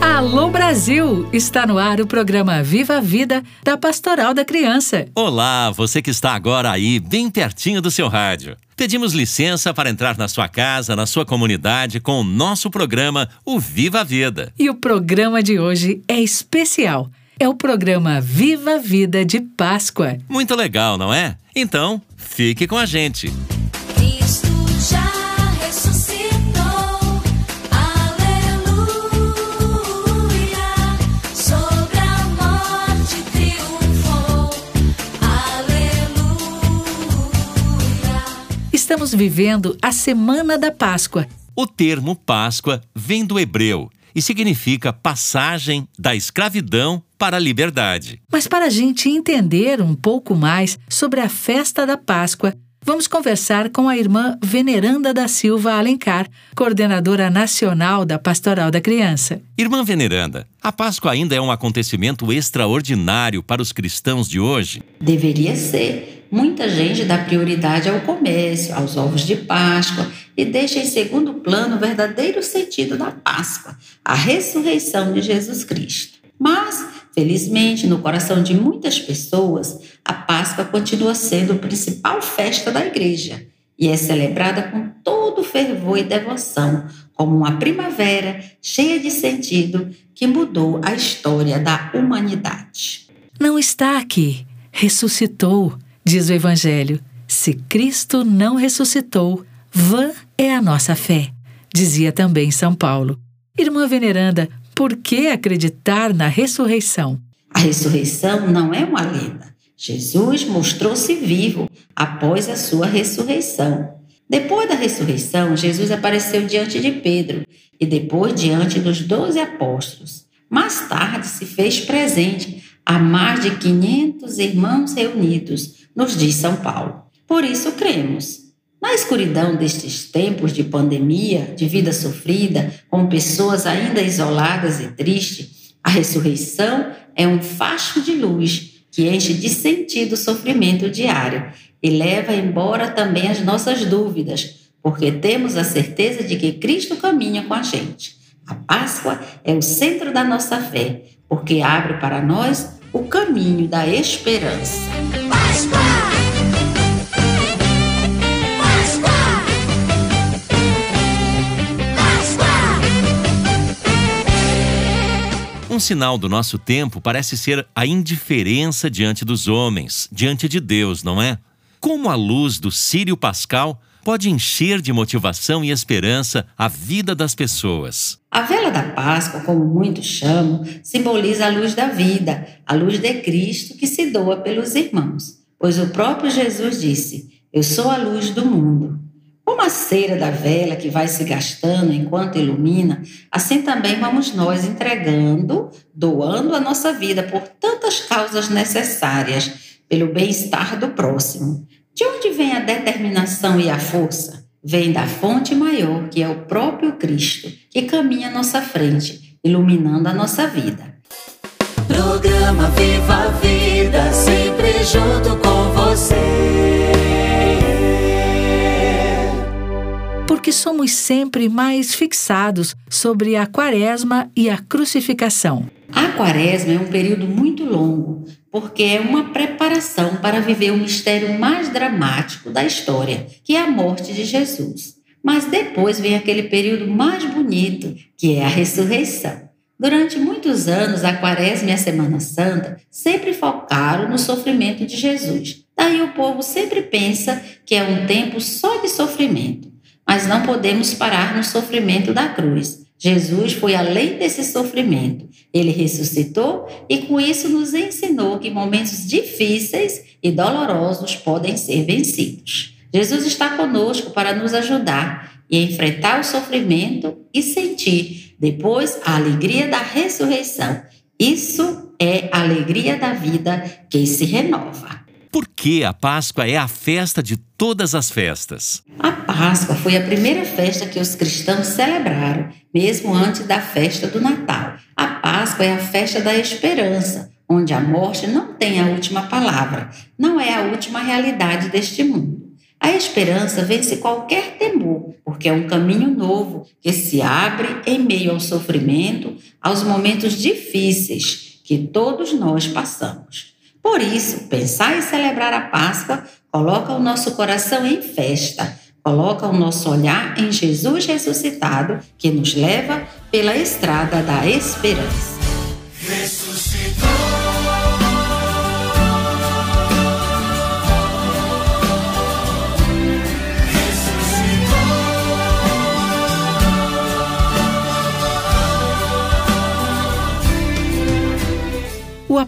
Alô Brasil! Está no ar o programa Viva a Vida da Pastoral da Criança. Olá, você que está agora aí, bem pertinho do seu rádio. Pedimos licença para entrar na sua casa, na sua comunidade, com o nosso programa, o Viva a Vida. E o programa de hoje é especial. É o programa Viva a Vida de Páscoa. Muito legal, não é? Então, fique com a gente. Estamos vivendo a Semana da Páscoa. O termo Páscoa vem do hebreu e significa passagem da escravidão para a liberdade. Mas para a gente entender um pouco mais sobre a festa da Páscoa, vamos conversar com a irmã Veneranda da Silva Alencar, coordenadora nacional da Pastoral da Criança. Irmã Veneranda, a Páscoa ainda é um acontecimento extraordinário para os cristãos de hoje? Deveria ser muita gente dá prioridade ao comércio, aos ovos de Páscoa e deixa em segundo plano o verdadeiro sentido da Páscoa, a ressurreição de Jesus Cristo. Mas, felizmente, no coração de muitas pessoas, a Páscoa continua sendo a principal festa da igreja e é celebrada com todo fervor e devoção, como uma primavera cheia de sentido que mudou a história da humanidade. Não está aqui, ressuscitou Diz o Evangelho: se Cristo não ressuscitou, vã é a nossa fé. Dizia também São Paulo. Irmã Veneranda, por que acreditar na ressurreição? A ressurreição não é uma lenda. Jesus mostrou-se vivo após a sua ressurreição. Depois da ressurreição, Jesus apareceu diante de Pedro e depois diante dos doze apóstolos. Mais tarde se fez presente a mais de 500 irmãos reunidos nos diz São Paulo. Por isso cremos. Na escuridão destes tempos de pandemia, de vida sofrida, com pessoas ainda isoladas e tristes, a ressurreição é um facho de luz que enche de sentido o sofrimento diário e leva embora também as nossas dúvidas, porque temos a certeza de que Cristo caminha com a gente. A Páscoa é o centro da nossa fé, porque abre para nós o caminho da esperança. Páscoa! Um sinal do nosso tempo parece ser a indiferença diante dos homens, diante de Deus, não é? Como a luz do Sírio Pascal pode encher de motivação e esperança a vida das pessoas. A vela da Páscoa, como muitos chamam, simboliza a luz da vida, a luz de Cristo que se doa pelos irmãos. Pois o próprio Jesus disse: Eu sou a luz do mundo. Como a cera da vela que vai se gastando enquanto ilumina, assim também vamos nós entregando, doando a nossa vida por tantas causas necessárias, pelo bem-estar do próximo. De onde vem a determinação e a força? Vem da fonte maior, que é o próprio Cristo, que caminha à nossa frente, iluminando a nossa vida. Programa Viva a Vida, sempre junto com você. Porque somos sempre mais fixados sobre a quaresma e a crucificação. A quaresma é um período muito longo, porque é uma preparação para viver o mistério mais dramático da história, que é a morte de Jesus. Mas depois vem aquele período mais bonito, que é a ressurreição. Durante muitos anos, a Quaresma e a Semana Santa sempre focaram no sofrimento de Jesus. Daí o povo sempre pensa que é um tempo só de sofrimento. Mas não podemos parar no sofrimento da cruz. Jesus foi além desse sofrimento. Ele ressuscitou e com isso nos ensinou que momentos difíceis e dolorosos podem ser vencidos. Jesus está conosco para nos ajudar e enfrentar o sofrimento e sentir depois a alegria da ressurreição. Isso é a alegria da vida que se renova. Que a Páscoa é a festa de todas as festas? A Páscoa foi a primeira festa que os cristãos celebraram, mesmo antes da festa do Natal. A Páscoa é a festa da esperança, onde a morte não tem a última palavra, não é a última realidade deste mundo. A esperança vence qualquer temor, porque é um caminho novo que se abre em meio ao sofrimento, aos momentos difíceis que todos nós passamos. Por isso, pensar em celebrar a Páscoa coloca o nosso coração em festa, coloca o nosso olhar em Jesus ressuscitado, que nos leva pela estrada da esperança. O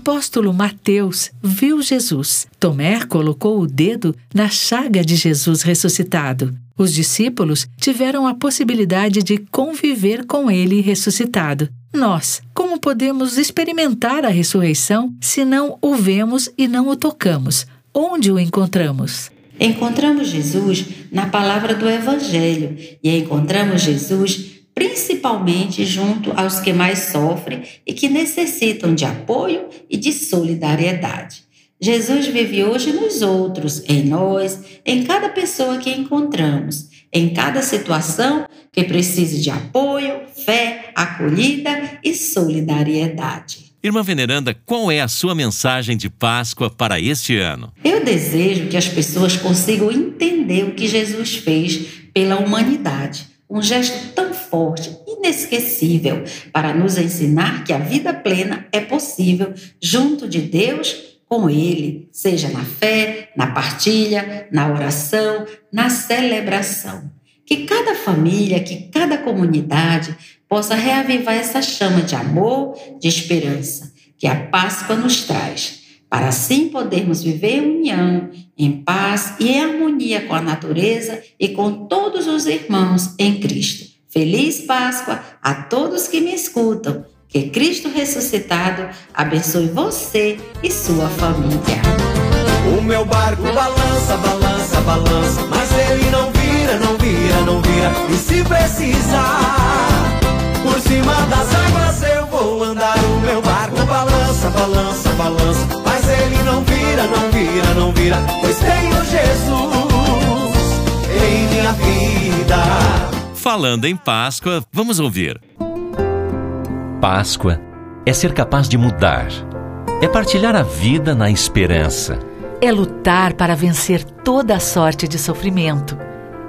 apóstolo Mateus viu Jesus. Tomé colocou o dedo na chaga de Jesus ressuscitado. Os discípulos tiveram a possibilidade de conviver com ele ressuscitado. Nós, como podemos experimentar a ressurreição se não o vemos e não o tocamos? Onde o encontramos? Encontramos Jesus na palavra do Evangelho e encontramos Jesus principalmente junto aos que mais sofrem e que necessitam de apoio e de solidariedade. Jesus vive hoje nos outros, em nós, em cada pessoa que encontramos, em cada situação que precise de apoio, fé, acolhida e solidariedade. Irmã Veneranda, qual é a sua mensagem de Páscoa para este ano? Eu desejo que as pessoas consigam entender o que Jesus fez pela humanidade um gesto tão forte, inesquecível, para nos ensinar que a vida plena é possível junto de Deus com Ele, seja na fé, na partilha, na oração, na celebração. Que cada família, que cada comunidade possa reavivar essa chama de amor, de esperança que a Páscoa nos traz para assim podermos viver em união, em paz e em harmonia com a natureza e com todos os irmãos em Cristo. Feliz Páscoa a todos que me escutam. Que Cristo ressuscitado abençoe você e sua família. O meu barco balança, balança, balança, mas ele não vira, não vira, não vira. E se precisar, por cima das águas vira, pois tenho Jesus em minha vida. Falando em Páscoa, vamos ouvir. Páscoa é ser capaz de mudar, é partilhar a vida na esperança, é lutar para vencer toda a sorte de sofrimento,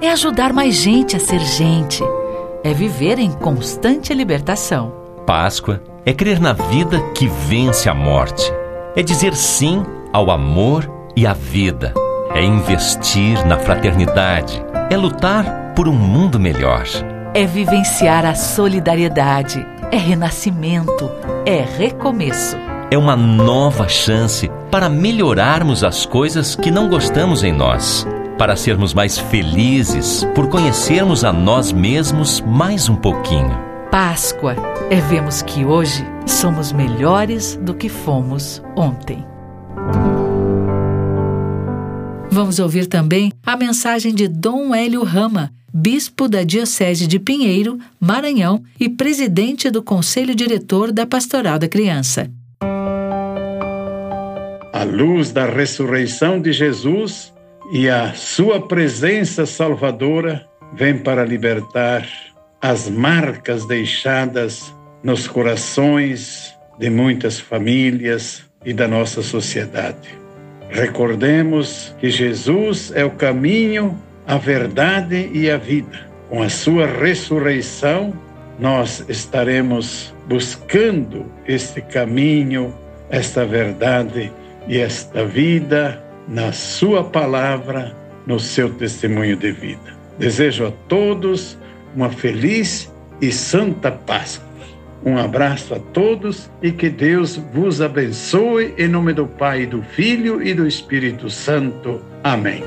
é ajudar mais gente a ser gente, é viver em constante libertação. Páscoa é crer na vida que vence a morte é dizer sim ao amor e à vida, é investir na fraternidade, é lutar por um mundo melhor. É vivenciar a solidariedade, é renascimento, é recomeço. É uma nova chance para melhorarmos as coisas que não gostamos em nós, para sermos mais felizes por conhecermos a nós mesmos mais um pouquinho Páscoa é vermos que hoje somos melhores do que fomos ontem. Vamos ouvir também a mensagem de Dom Hélio Rama, bispo da Diocese de Pinheiro, Maranhão e presidente do Conselho Diretor da Pastoral da Criança. A luz da ressurreição de Jesus e a sua presença salvadora vem para libertar as marcas deixadas nos corações de muitas famílias, e da nossa sociedade. Recordemos que Jesus é o caminho, a verdade e a vida. Com a sua ressurreição, nós estaremos buscando este caminho, esta verdade e esta vida na Sua palavra, no seu testemunho de vida. Desejo a todos uma feliz e santa Páscoa. Um abraço a todos e que Deus vos abençoe em nome do Pai, do Filho e do Espírito Santo. Amém.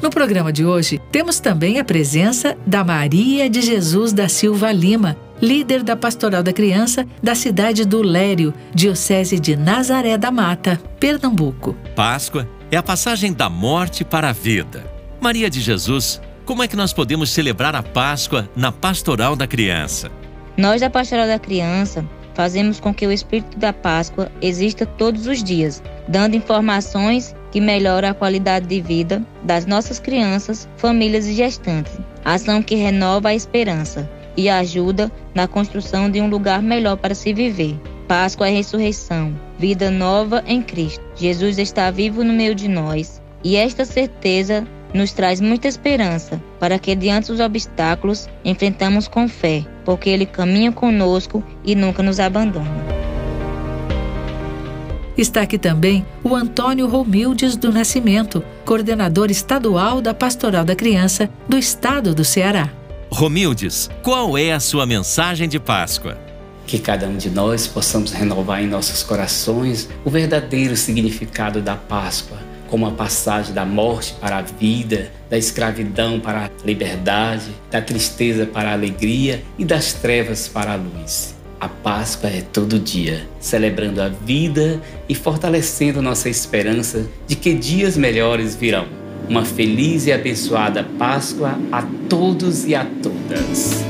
No programa de hoje, temos também a presença da Maria de Jesus da Silva Lima, líder da Pastoral da Criança da cidade do Lério, Diocese de Nazaré da Mata, Pernambuco. Páscoa é a passagem da morte para a vida. Maria de Jesus, como é que nós podemos celebrar a Páscoa na Pastoral da Criança? Nós da Pastoral da Criança fazemos com que o espírito da Páscoa exista todos os dias, dando informações que melhoram a qualidade de vida das nossas crianças, famílias e gestantes. Ação que renova a esperança e ajuda na construção de um lugar melhor para se viver. Páscoa é ressurreição, vida nova em Cristo. Jesus está vivo no meio de nós e esta certeza nos traz muita esperança para que, diante dos obstáculos, enfrentamos com fé, porque Ele caminha conosco e nunca nos abandona. Está aqui também o Antônio Romildes do Nascimento, coordenador estadual da Pastoral da Criança do Estado do Ceará. Romildes, qual é a sua mensagem de Páscoa? Que cada um de nós possamos renovar em nossos corações o verdadeiro significado da Páscoa, como a passagem da morte para a vida, da escravidão para a liberdade, da tristeza para a alegria e das trevas para a luz. A Páscoa é todo dia, celebrando a vida e fortalecendo nossa esperança de que dias melhores virão. Uma feliz e abençoada Páscoa a todos e a todas.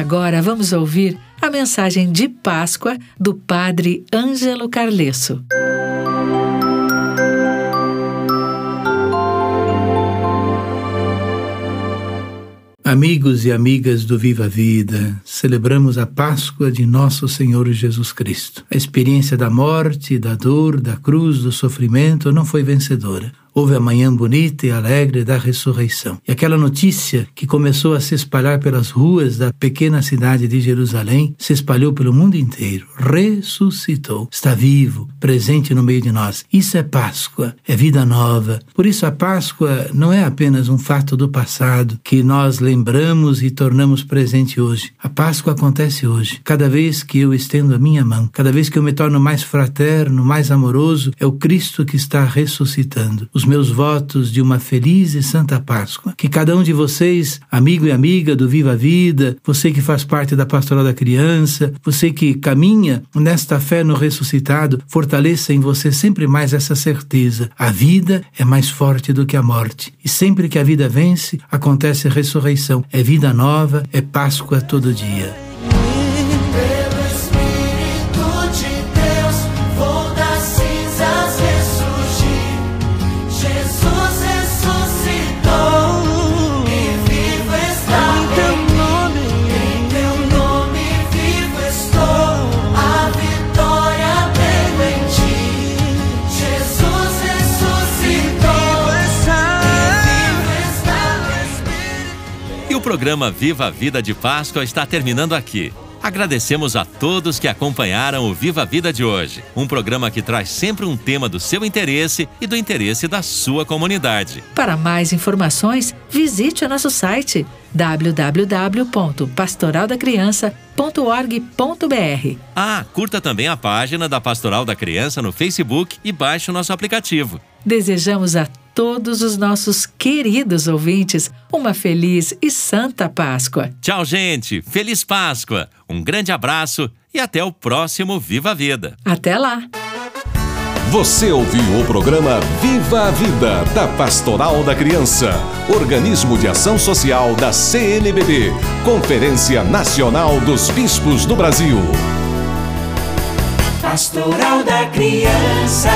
Agora vamos ouvir a mensagem de Páscoa do Padre Ângelo Carlesso. Amigos e amigas do Viva Vida, celebramos a Páscoa de nosso Senhor Jesus Cristo. A experiência da morte, da dor, da cruz, do sofrimento não foi vencedora. Houve a manhã bonita e alegre da ressurreição. E aquela notícia que começou a se espalhar pelas ruas da pequena cidade de Jerusalém se espalhou pelo mundo inteiro. Ressuscitou. Está vivo, presente no meio de nós. Isso é Páscoa, é vida nova. Por isso a Páscoa não é apenas um fato do passado que nós lembramos e tornamos presente hoje. A Páscoa acontece hoje. Cada vez que eu estendo a minha mão, cada vez que eu me torno mais fraterno, mais amoroso, é o Cristo que está ressuscitando os meus votos de uma feliz e santa Páscoa. Que cada um de vocês, amigo e amiga do Viva a Vida, você que faz parte da Pastoral da Criança, você que caminha nesta fé no ressuscitado, fortaleça em você sempre mais essa certeza. A vida é mais forte do que a morte. E sempre que a vida vence, acontece ressurreição. É vida nova, é Páscoa todo dia. Programa Viva a Vida de Páscoa está terminando aqui. Agradecemos a todos que acompanharam o Viva a Vida de hoje, um programa que traz sempre um tema do seu interesse e do interesse da sua comunidade. Para mais informações, visite o nosso site www.pastoraldacriança.org.br. Ah, curta também a página da Pastoral da Criança no Facebook e baixe o nosso aplicativo. Desejamos a todos os nossos queridos ouvintes uma feliz e santa Páscoa. Tchau, gente! Feliz Páscoa! Um grande abraço e até o próximo Viva a Vida! Até lá! Você ouviu o programa Viva a Vida, da Pastoral da Criança, organismo de ação social da CNBB, Conferência Nacional dos Bispos do Brasil. Pastoral da Criança.